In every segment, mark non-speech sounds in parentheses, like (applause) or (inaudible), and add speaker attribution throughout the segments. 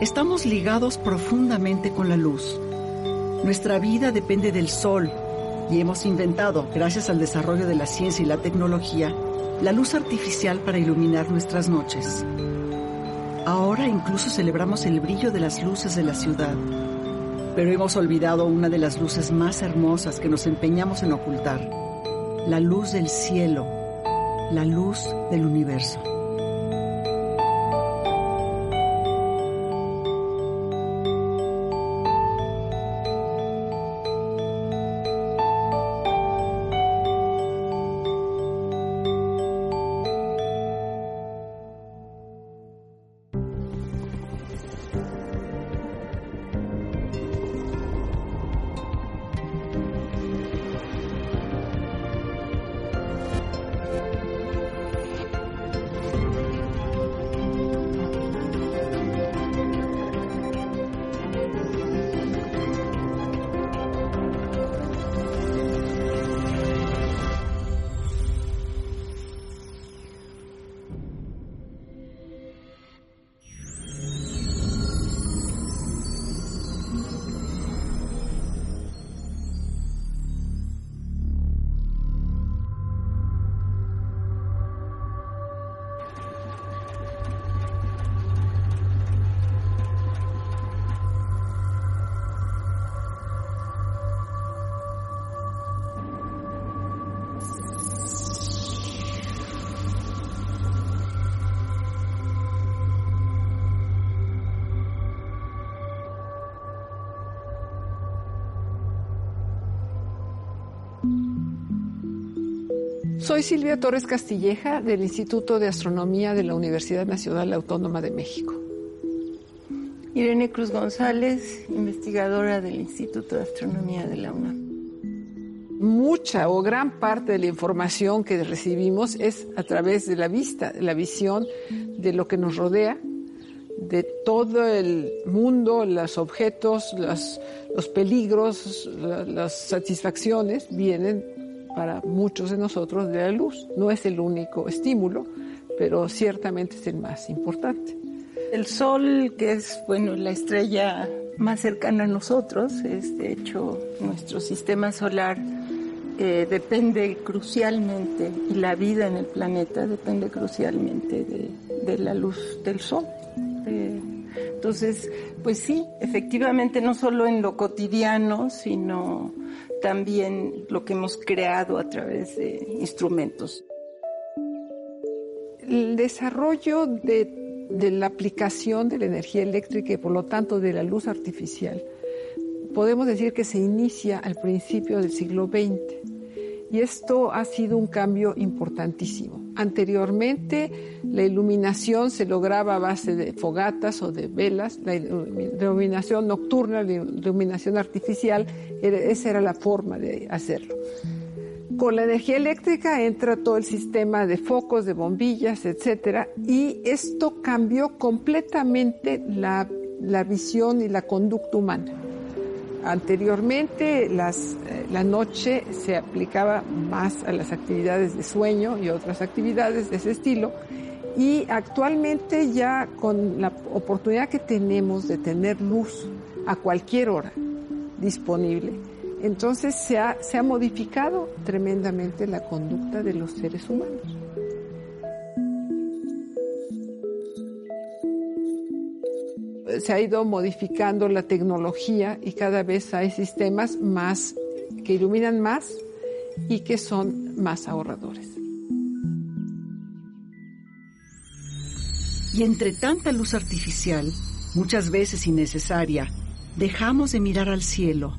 Speaker 1: Estamos ligados profundamente con la luz. Nuestra vida depende del sol y hemos inventado, gracias al desarrollo de la ciencia y la tecnología, la luz artificial para iluminar nuestras noches. Ahora incluso celebramos el brillo de las luces de la ciudad, pero hemos olvidado una de las luces más hermosas que nos empeñamos en ocultar, la luz del cielo, la luz del universo.
Speaker 2: Soy Silvia Torres Castilleja del Instituto de Astronomía de la Universidad Nacional Autónoma de México.
Speaker 3: Irene Cruz González, investigadora del Instituto de Astronomía de la UNAM.
Speaker 2: Mucha o gran parte de la información que recibimos es a través de la vista, la visión de lo que nos rodea, de todo el mundo, los objetos, los, los peligros, las satisfacciones vienen para muchos de nosotros de la luz. No es el único estímulo, pero ciertamente es el más importante.
Speaker 3: El Sol, que es bueno la estrella más cercana a nosotros, es de hecho nuestro sistema solar eh, depende crucialmente y la vida en el planeta depende crucialmente de, la luz del Sol. entonces, pues sí, efectivamente no solo en lo cotidiano, sino también lo que hemos creado a través de instrumentos.
Speaker 2: El desarrollo de, de la aplicación de la energía eléctrica y por lo tanto de la luz artificial, podemos decir que se inicia al principio del siglo XX y esto ha sido un cambio importantísimo. Anteriormente la iluminación se lograba a base de fogatas o de velas, la iluminación nocturna, la iluminación artificial, esa era la forma de hacerlo. Con la energía eléctrica entra todo el sistema de focos, de bombillas, etcétera, y esto cambió completamente la, la visión y la conducta humana. Anteriormente eh, la noche se aplicaba más a las actividades de sueño y otras actividades de ese estilo y actualmente ya con la oportunidad que tenemos de tener luz a cualquier hora disponible, entonces se ha modificado tremendamente la conducta de los seres humanos. Se ha ido modificando la tecnología y cada vez hay sistemas más que iluminan más y que son más ahorradores.
Speaker 1: Y entre tanta luz artificial, muchas veces innecesaria, dejamos de mirar al cielo.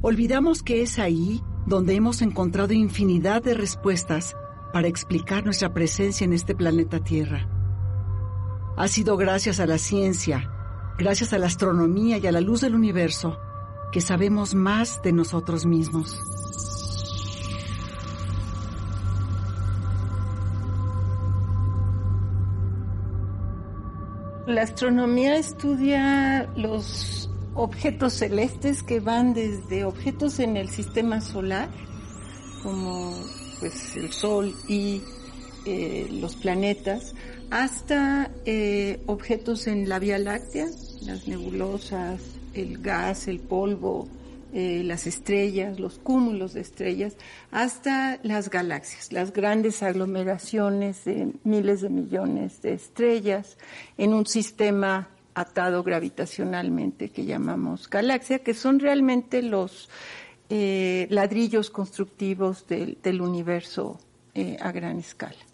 Speaker 1: Olvidamos que es ahí donde hemos encontrado infinidad de respuestas para explicar nuestra presencia en este planeta Tierra. Ha sido gracias a la ciencia, gracias a la astronomía y a la luz del universo, que sabemos más de nosotros mismos.
Speaker 3: La astronomía estudia los objetos celestes que van desde objetos en el sistema solar, como pues el Sol y eh, los planetas, hasta eh, objetos en la Vía Láctea, las nebulosas, el gas, el polvo, eh, las estrellas, los cúmulos de estrellas, hasta las galaxias, las grandes aglomeraciones de miles de millones de estrellas en un sistema atado gravitacionalmente que llamamos galaxia, que son realmente los eh, ladrillos constructivos del, universo a gran escala.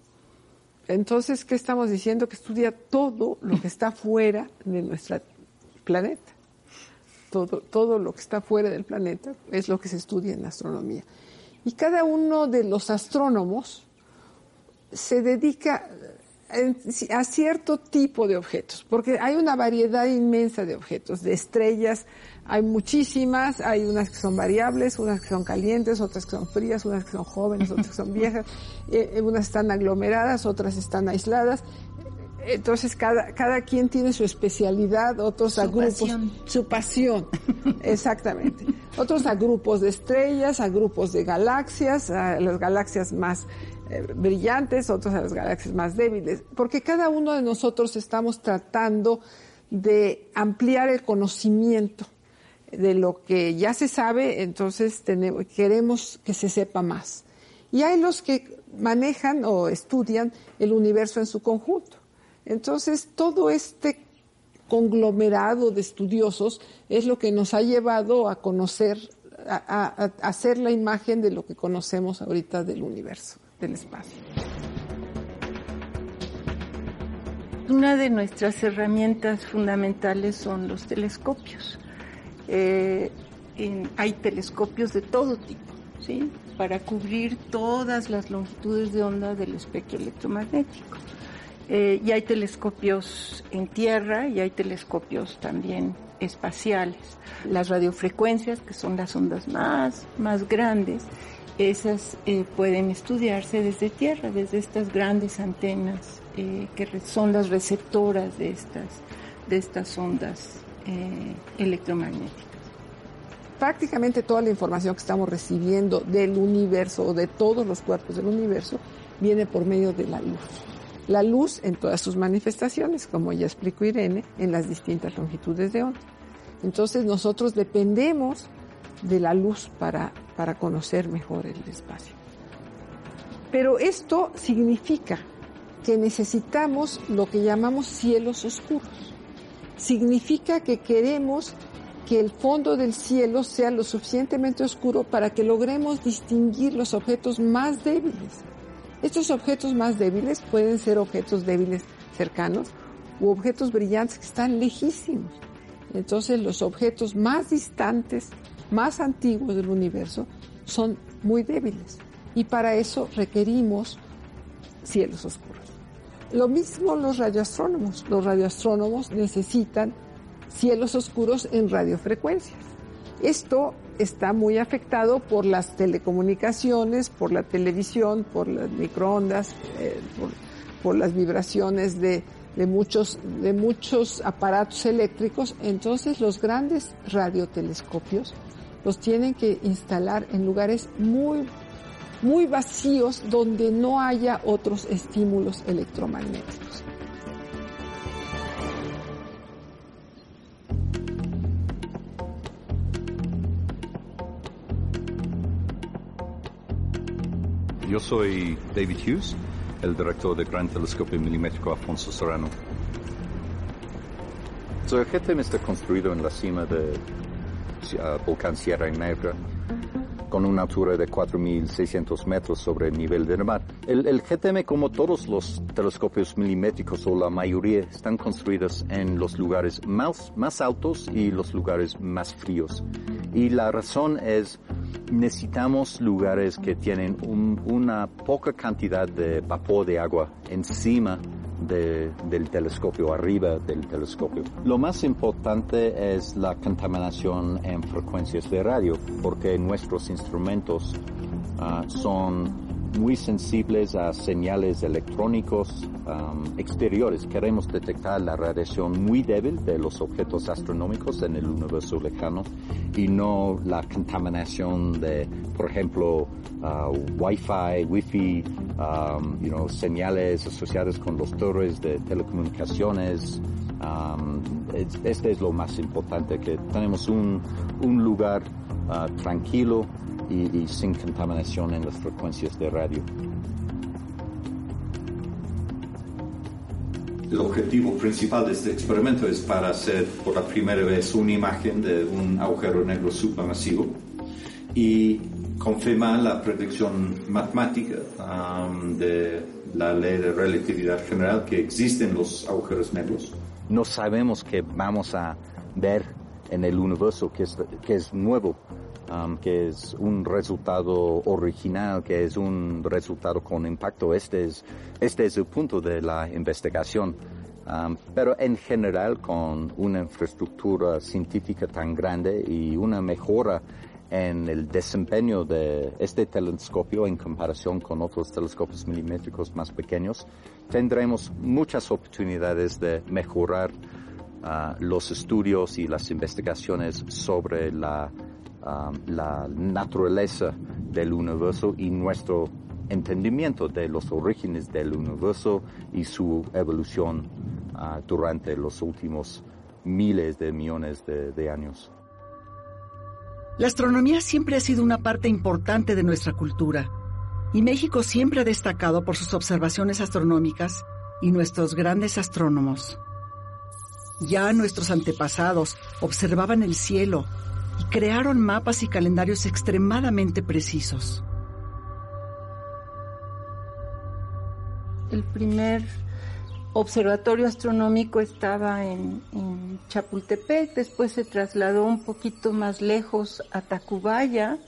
Speaker 2: Entonces, ¿qué estamos diciendo? Que estudia todo lo que está fuera de nuestro planeta. Todo, todo lo que está fuera del planeta es lo que se estudia en astronomía. Y cada uno de los astrónomos se dedica a cierto tipo de objetos, porque hay una variedad inmensa de objetos, de estrellas, hay muchísimas, hay unas que son variables, unas que son calientes, otras que son frías, unas que son jóvenes, otras que son viejas, eh, eh, unas están aglomeradas, otras están aisladas. Entonces cada, cada quien tiene su especialidad, otros a grupos, su pasión, (laughs) exactamente. Otros a grupos de estrellas, a grupos de galaxias, a las galaxias más eh, brillantes, otros a las galaxias más débiles, porque cada uno de nosotros estamos tratando de ampliar el conocimiento de lo que ya se sabe, entonces queremos que se sepa más. Y hay los que manejan o estudian el universo en su conjunto. Entonces, todo este conglomerado de estudiosos es lo que nos ha llevado a conocer, a, hacer la imagen de lo que conocemos ahorita del universo, del espacio.
Speaker 3: Una de nuestras herramientas fundamentales son los telescopios. Eh, hay telescopios de todo tipo, ¿sí? Para cubrir todas las longitudes de onda del espectro electromagnético. Eh, y hay telescopios en tierra y hay telescopios también espaciales. Las radiofrecuencias, que son las ondas más, más grandes, esas eh, pueden estudiarse desde tierra, desde estas grandes antenas que son las receptoras de estas, de estas ondas eh, electromagnéticas.
Speaker 2: Prácticamente toda la información que estamos recibiendo del universo o de todos los cuerpos del universo viene por medio de la luz. La luz en todas sus manifestaciones, como ya explicó Irene, en las distintas longitudes de onda. Entonces nosotros dependemos de la luz para, para conocer mejor el espacio. Pero esto significa que necesitamos lo que llamamos cielos oscuros significa que queremos que el fondo del cielo sea lo suficientemente oscuro para que logremos distinguir los objetos más débiles. Estos objetos más débiles pueden ser objetos débiles cercanos u objetos brillantes que están lejísimos. Entonces los objetos más distantes, más antiguos del universo, son muy débiles. Y para eso requerimos cielos oscuros. Lo mismo los radioastrónomos. Los radioastrónomos necesitan cielos oscuros en radiofrecuencias. Esto está muy afectado por las telecomunicaciones, por la televisión, por las microondas, eh, por, las vibraciones de, muchos, de muchos aparatos eléctricos. Entonces los grandes radiotelescopios los tienen que instalar en lugares muy muy vacíos donde no haya otros estímulos electromagnéticos.
Speaker 4: Yo soy David Hughes, el director del Gran Telescopio Milimétrico Afonso Serrano. el GTM está construido en la cima del volcán Sierra Negra con una altura de 4.600 metros sobre el nivel del mar. El, GTM, como todos los telescopios milimétricos o la mayoría, están construidos en los lugares más, más altos y los lugares más fríos. Y la razón es necesitamos lugares que tienen una poca cantidad de vapor de agua encima del telescopio, arriba del telescopio. Lo más importante es la contaminación en frecuencias de radio, porque nuestros instrumentos ah, son muy sensibles a señales electrónicos exteriores. Queremos detectar la radiación muy débil de los objetos astronómicos en el universo lejano y no la contaminación de, por ejemplo, uh, Wi-Fi, Wi-Fi, you know, señales asociadas con los torres de telecomunicaciones. este es lo más importante, que tenemos un, un lugar uh, tranquilo y, sin contaminación en las frecuencias de radio. El objetivo principal de este experimento es para hacer por la primera vez una imagen de un agujero negro supermasivo y confirmar la predicción matemática um, de la ley de relatividad general que existen los agujeros negros. No sabemos qué vamos a ver en el universo que es, que es nuevo Um, que es un resultado original, que es un resultado con impacto. Este es, este es el punto de la investigación. Um, pero en general, con una infraestructura científica tan grande y una mejora en el desempeño de este telescopio en comparación con otros telescopios milimétricos más pequeños, tendremos muchas oportunidades de mejorar uh, los estudios y las investigaciones sobre la Um, la naturaleza del universo y nuestro entendimiento de los orígenes del universo y su evolución uh, durante los últimos miles de millones de, de años.
Speaker 1: La astronomía siempre ha sido una parte importante de nuestra cultura y México siempre ha destacado por sus observaciones astronómicas y nuestros grandes astrónomos. Ya nuestros antepasados observaban el cielo y crearon mapas y calendarios extremadamente precisos.
Speaker 3: El primer observatorio astronómico estaba en, Chapultepec, después se trasladó un poquito más lejos a Tacubaya,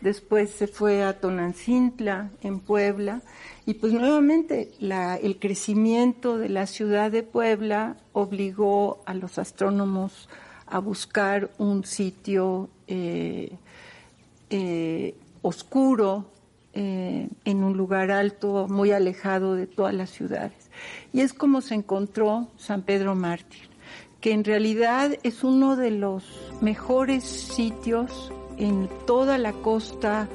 Speaker 3: después se fue a Tonancintla, en Puebla, y pues nuevamente el crecimiento de la ciudad de Puebla obligó a los astrónomos a buscar un sitio eh, eh, oscuro, eh, en un lugar alto, muy alejado de todas las ciudades. Y es como se encontró San Pedro Mártir, que en realidad es uno de los mejores sitios en toda la costa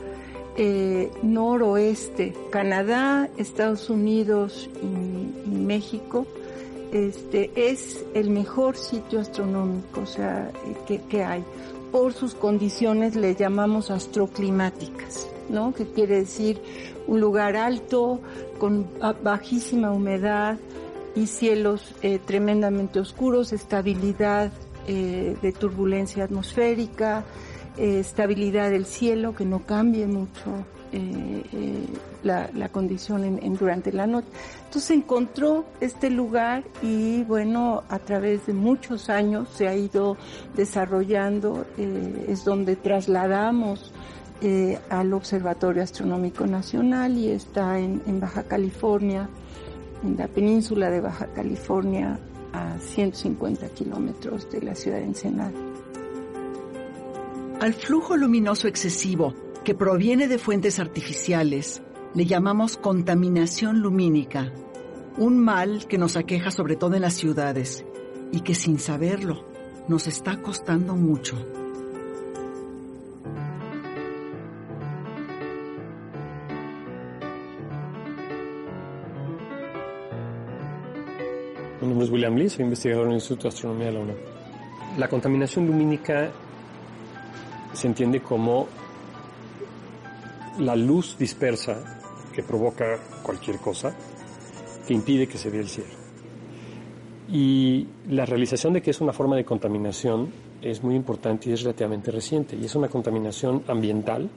Speaker 3: noroeste, Canadá, Estados Unidos y México este, es el mejor sitio astronómico sea, que, hay. Por sus condiciones le llamamos astroclimáticas, ¿no? Que quiere decir un lugar alto, con bajísima humedad y cielos eh, tremendamente oscuros, estabilidad eh, de turbulencia atmosférica, eh, estabilidad del cielo, que no cambie mucho eh, eh, la, condición en, durante la noche. Entonces encontró este lugar y bueno, a través de muchos años se ha ido desarrollando, es donde trasladamos al Observatorio Astronómico Nacional y está en, en Baja California, en la península de Baja California, a 150 kilómetros de la ciudad de Ensenada.
Speaker 1: Al flujo luminoso excesivo que proviene de fuentes artificiales, le llamamos contaminación lumínica, un mal que nos aqueja sobre todo en las ciudades y que sin saberlo nos está costando mucho.
Speaker 5: Mi nombre es William Lee, soy investigador en el Instituto de Astronomía de la UNAM. La contaminación lumínica se entiende como la luz dispersa que provoca cualquier cosa que impide que se vea el cielo. Y la realización de que es una forma de contaminación es muy importante y es relativamente reciente. Y es una contaminación ambiental,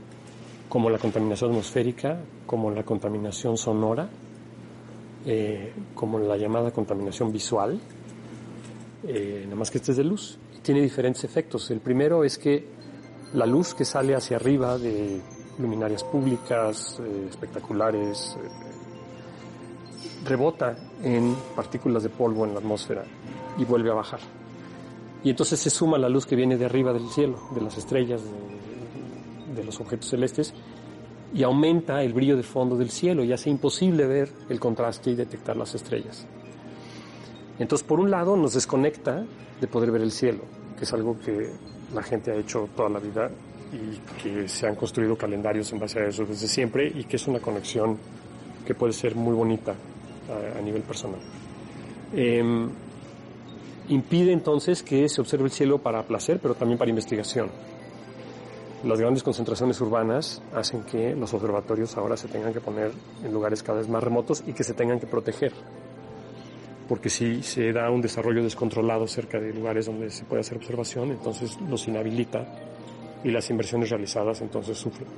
Speaker 5: como la contaminación atmosférica, como la contaminación sonora, eh, como la llamada contaminación visual, eh, nada más que este es de luz. Tiene diferentes efectos. El primero es que la luz que sale hacia arriba de luminarias públicas, eh, espectaculares, eh, rebota en partículas de polvo en la atmósfera y vuelve a bajar. Y entonces se suma la luz que viene de arriba del cielo, de las estrellas, de, los objetos celestes, y aumenta el brillo de fondo del cielo y hace imposible ver el contraste y detectar las estrellas. Entonces, por un lado, nos desconecta de poder ver el cielo, que es algo que la gente ha hecho toda la vida y que se han construido calendarios en base a eso desde siempre y que es una conexión que puede ser muy bonita a, nivel personal. Em, impide entonces que se observe el cielo para placer, pero también para investigación. Las grandes concentraciones urbanas hacen que los observatorios ahora se tengan que poner en lugares cada vez más remotos y que se tengan que proteger. Porque si se da un desarrollo descontrolado cerca de lugares donde se puede hacer observación, entonces los inhabilita y las inversiones realizadas entonces sufren.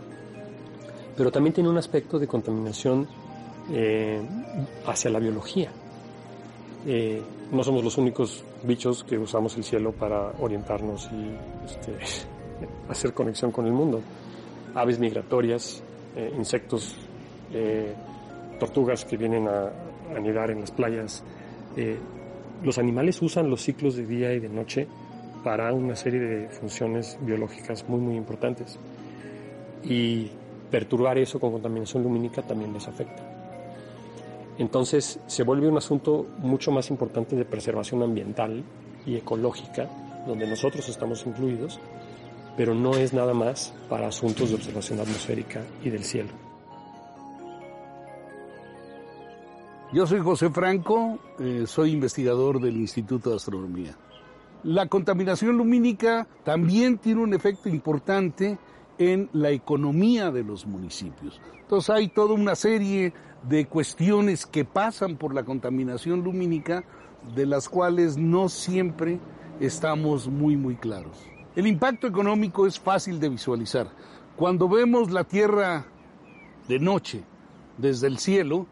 Speaker 5: Pero también tiene un aspecto de contaminación eh, hacia la biología. Eh, no somos los únicos bichos que usamos el cielo para orientarnos y este, (laughs) hacer conexión con el mundo. Aves migratorias, eh, insectos, tortugas que vienen a, anidar en las playas. Los animales usan los ciclos de día y de noche para una serie de funciones biológicas muy, muy importantes. Y perturbar eso con contaminación lumínica también les afecta. Entonces se vuelve un asunto mucho más importante de preservación ambiental y ecológica, donde nosotros estamos incluidos, pero no es nada más para asuntos de observación atmosférica y del cielo.
Speaker 6: Yo soy José Franco, eh, soy investigador del Instituto de Astronomía. La contaminación lumínica también tiene un efecto importante en la economía de los municipios. Entonces hay toda una serie de cuestiones que pasan por la contaminación lumínica de las cuales no siempre estamos muy muy claros. El impacto económico es fácil de visualizar. Cuando vemos la Tierra de noche desde el cielo,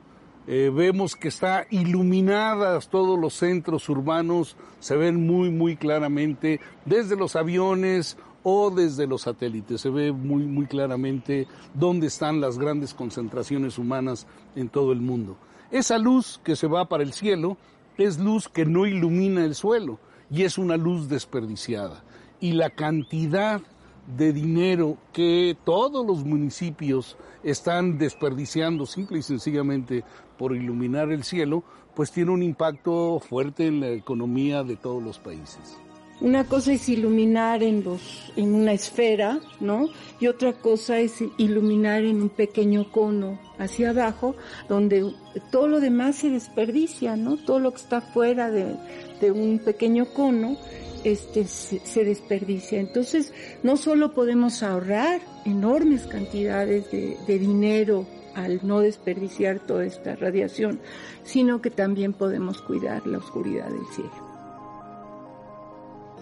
Speaker 6: eh, vemos que está iluminadas todos los centros urbanos, se ven muy, muy claramente desde los aviones o desde los satélites. Se ve muy, muy claramente dónde están las grandes concentraciones humanas en todo el mundo. Esa luz que se va para el cielo es luz que no ilumina el suelo y es una luz desperdiciada. Y la cantidad de dinero que todos los municipios están desperdiciando simple y sencillamente por iluminar el cielo, pues tiene un impacto fuerte en la economía de todos los países.
Speaker 3: Una cosa es iluminar en los en una esfera, ¿no? Y otra cosa es iluminar en un pequeño cono hacia abajo, donde todo lo demás se desperdicia, ¿no? Todo lo que está fuera de, de un pequeño cono este, se, desperdicia. Entonces, no solo podemos ahorrar enormes cantidades de, de dinero al no desperdiciar toda esta radiación, sino que también podemos cuidar la oscuridad del cielo.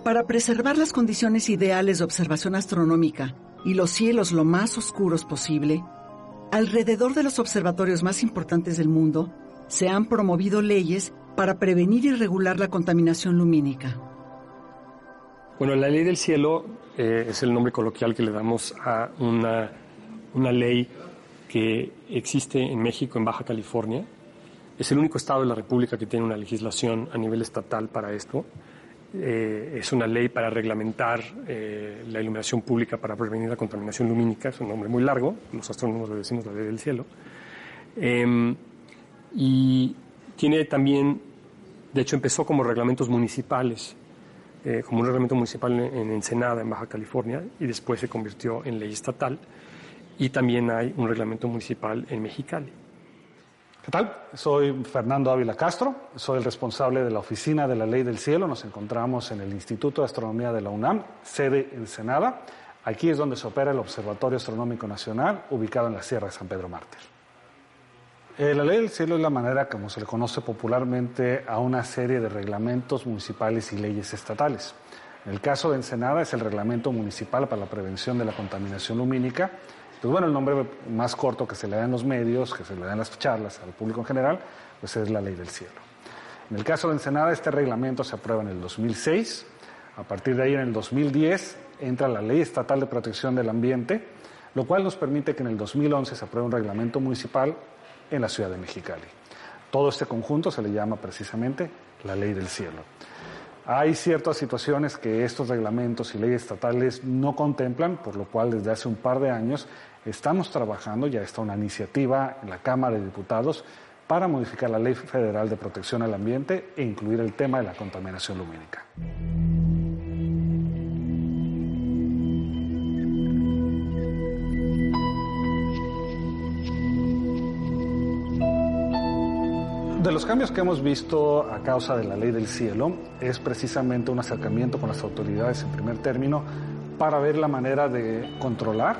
Speaker 1: Para preservar las condiciones ideales de observación astronómica y los cielos lo más oscuros posible, alrededor de los observatorios más importantes del mundo se han promovido leyes para prevenir y regular la contaminación lumínica.
Speaker 5: Bueno, la ley del cielo eh, es el nombre coloquial que le damos a una, una ley que existe en México, en Baja California. Es el único estado de la República que tiene una legislación a nivel estatal para esto. Eh, es una ley para reglamentar eh, la iluminación pública para prevenir la contaminación lumínica. Es un nombre muy largo, los astrónomos le decimos la ley del cielo. Em, y tiene también, de hecho empezó como reglamentos municipales eh, como un reglamento municipal en, Ensenada, en Baja California, y después se convirtió en ley estatal. Y también hay un reglamento municipal en Mexicali.
Speaker 7: ¿Qué tal? Soy Fernando Ávila Castro, soy el responsable de la Oficina de la Ley del Cielo. Nos encontramos en el Instituto de Astronomía de la UNAM, sede Ensenada. Aquí es donde se opera el Observatorio Astronómico Nacional, ubicado en la Sierra de San Pedro Mártir. Eh, la ley del cielo es la manera como se le conoce popularmente a una serie de reglamentos municipales y leyes estatales. En el caso de Ensenada es el Reglamento Municipal para la Prevención de la Contaminación Lumínica. Pues bueno, el nombre más corto que se le da en los medios, que se le da en las charlas al público en general, pues es la ley del cielo. En el caso de Ensenada, este reglamento se aprueba en el 2006. A partir de ahí, en el 2010, entra la Ley Estatal de Protección del Ambiente, lo cual nos permite que en el 2011 se apruebe un reglamento municipal en la ciudad de Mexicali. Todo este conjunto se le llama precisamente la ley del cielo. Hay ciertas situaciones que estos reglamentos y leyes estatales no contemplan, por lo cual desde hace un par de años estamos trabajando, ya está una iniciativa en la Cámara de Diputados para modificar la Ley Federal de Protección al Ambiente e incluir el tema de la contaminación lumínica. De los cambios que hemos visto a causa de la ley del cielo es precisamente un acercamiento con las autoridades en primer término para ver la manera de controlar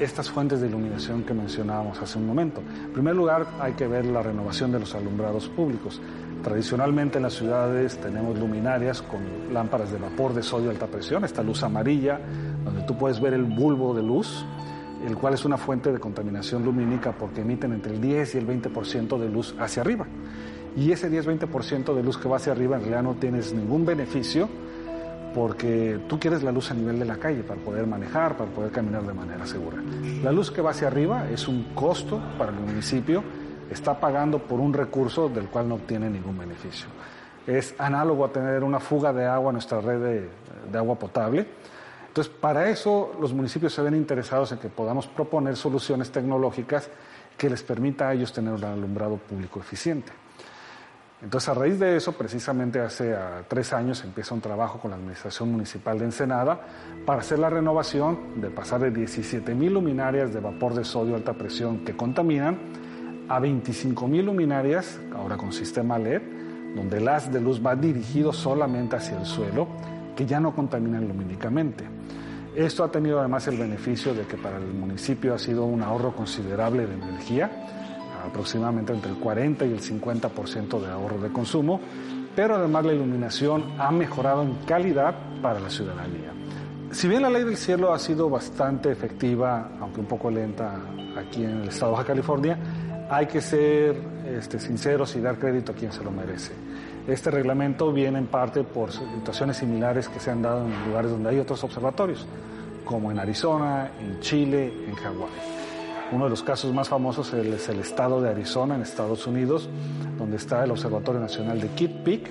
Speaker 7: estas fuentes de iluminación que mencionábamos hace un momento. En primer lugar, hay que ver la renovación de los alumbrados públicos. Tradicionalmente en las ciudades tenemos luminarias con lámparas de vapor de sodio alta presión, esta luz amarilla, donde tú puedes ver el bulbo de luz, el cual es una fuente de contaminación lumínica porque emiten entre el 10 y el 20% de luz hacia arriba. Y ese 10-20% de luz que va hacia arriba en realidad no tienes ningún beneficio porque tú quieres la luz a nivel de la calle para poder manejar, para poder caminar de manera segura. La luz que va hacia arriba es un costo para el municipio, está pagando por un recurso del cual no obtiene ningún beneficio. Es análogo a tener una fuga de agua en nuestra red de, de agua potable. Entonces, para eso los municipios se ven interesados en que podamos proponer soluciones tecnológicas que les permita a ellos tener un alumbrado público eficiente. Entonces, a raíz de eso, precisamente hace tres años empieza un trabajo con la Administración Municipal de Ensenada para hacer la renovación de pasar de 17 mil luminarias de vapor de sodio alta presión que contaminan a 25 mil luminarias, ahora con sistema LED, donde el haz de luz va dirigido solamente hacia el suelo, que ya no contaminan lumínicamente. Esto ha tenido además el beneficio de que para el municipio ha sido un ahorro considerable de energía, aproximadamente entre el 40 y el 50% de ahorro de consumo, pero además la iluminación ha mejorado en calidad para la ciudadanía. Si bien la ley del cielo ha sido bastante efectiva, aunque un poco lenta aquí en el estado de Baja California, hay que ser este, sinceros y dar crédito a quien se lo merece. Este reglamento viene en parte por situaciones similares que se han dado en lugares donde hay otros observatorios, como en Arizona, en Chile, en Hawái. Uno de los casos más famosos es el estado de Arizona, en Estados Unidos, donde está el Observatorio Nacional de Kitt Peak,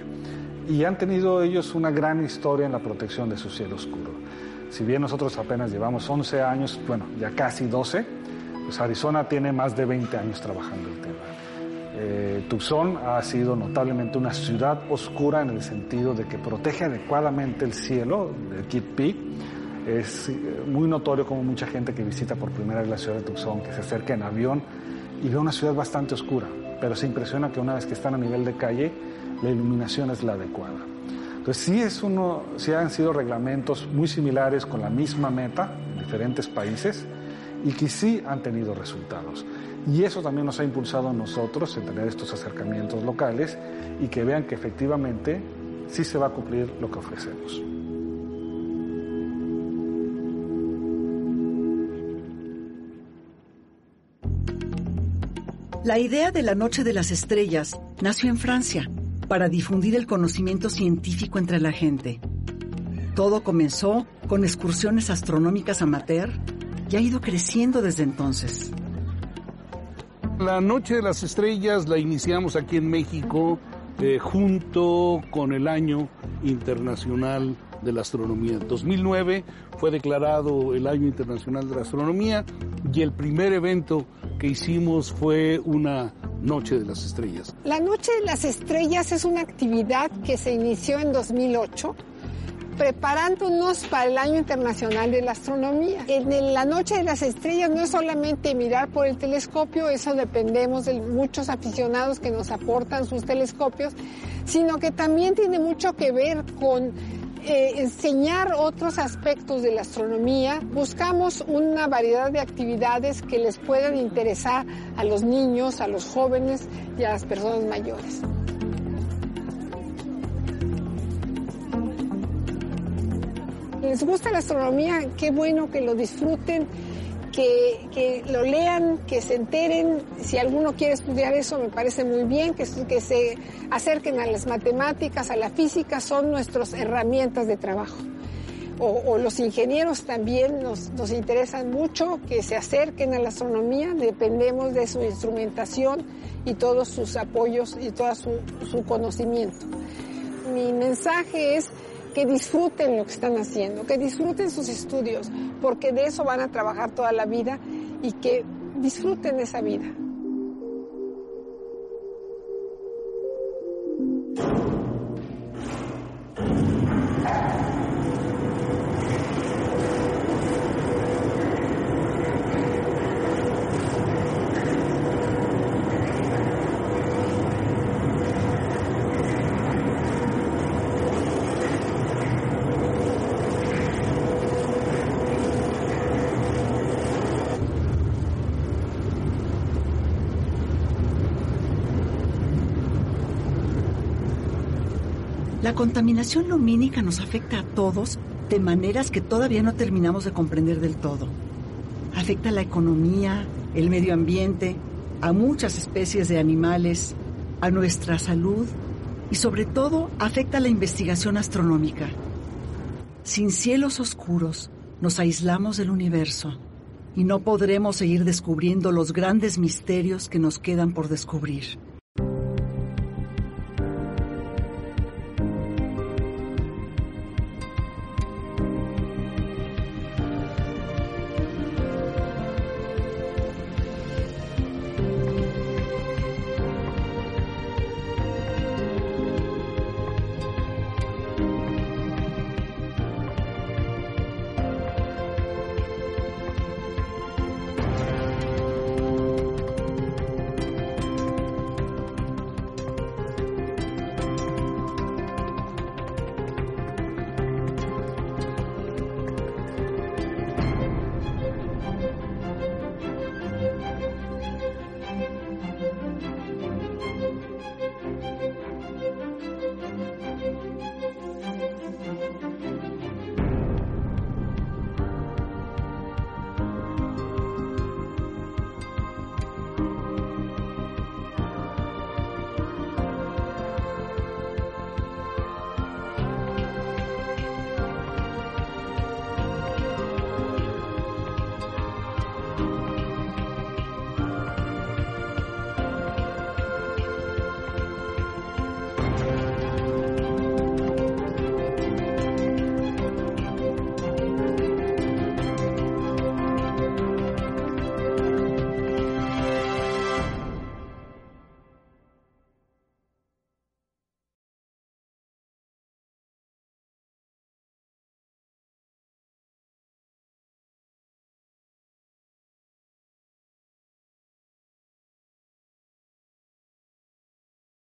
Speaker 7: y han tenido ellos una gran historia en la protección de su cielo oscuro. Si bien nosotros apenas llevamos 11 años, bueno, ya casi 12, pues Arizona tiene más de 20 años trabajando el tema. Eh, Tucson ha sido notablemente una ciudad oscura en el sentido de que protege adecuadamente el cielo de Kitt Peak es eh, muy notorio como mucha gente que visita por primera vez la ciudad de Tucson, que se acerca en avión y ve una ciudad bastante oscura, pero se impresiona que una vez que están a nivel de calle, la iluminación es la adecuada. Entonces sí, es uno, sí han sido reglamentos muy similares con la misma meta en diferentes países y que sí han tenido resultados. Y eso también nos ha impulsado a nosotros en tener estos acercamientos locales y que vean que efectivamente sí se va a cumplir lo que ofrecemos.
Speaker 1: La idea de la Noche de las Estrellas nació en Francia para difundir el conocimiento científico entre la gente. Todo comenzó con excursiones astronómicas amateur y ha ido creciendo desde entonces.
Speaker 6: La Noche de las Estrellas la iniciamos aquí en México eh, junto con el Año Internacional de la Astronomía. En 2009 fue declarado el Año Internacional de la Astronomía y el primer evento que hicimos fue una Noche de las Estrellas.
Speaker 8: La Noche de las Estrellas es una actividad que se inició en 2008 preparándonos para el Año Internacional de la Astronomía. En la Noche de las Estrellas no es solamente mirar por el telescopio, eso dependemos de muchos aficionados que nos aportan sus telescopios, sino que también tiene mucho que ver con eh, enseñar otros aspectos de la astronomía. Buscamos una variedad de actividades que les puedan interesar a los niños, a los jóvenes y a las personas mayores. Les gusta la astronomía, qué bueno que lo disfruten que, lo lean, que se enteren. Si alguno quiere estudiar eso, me parece muy bien, que, que se acerquen a las matemáticas, a la física, son nuestras herramientas de trabajo. O, los ingenieros también nos, nos, interesan mucho, que se acerquen a la astronomía, dependemos de su instrumentación y todos sus apoyos y todo su, su conocimiento. Mi mensaje es que disfruten lo que están haciendo, que disfruten sus estudios, porque de eso van a trabajar toda la vida y que disfruten esa vida.
Speaker 1: La contaminación lumínica nos afecta a todos de maneras que todavía no terminamos de comprender del todo. Afecta a la economía, el medio ambiente, a muchas especies de animales, a nuestra salud y sobre todo afecta a la investigación astronómica. Sin cielos oscuros nos aislamos del universo y no podremos seguir descubriendo los grandes misterios que nos quedan por descubrir.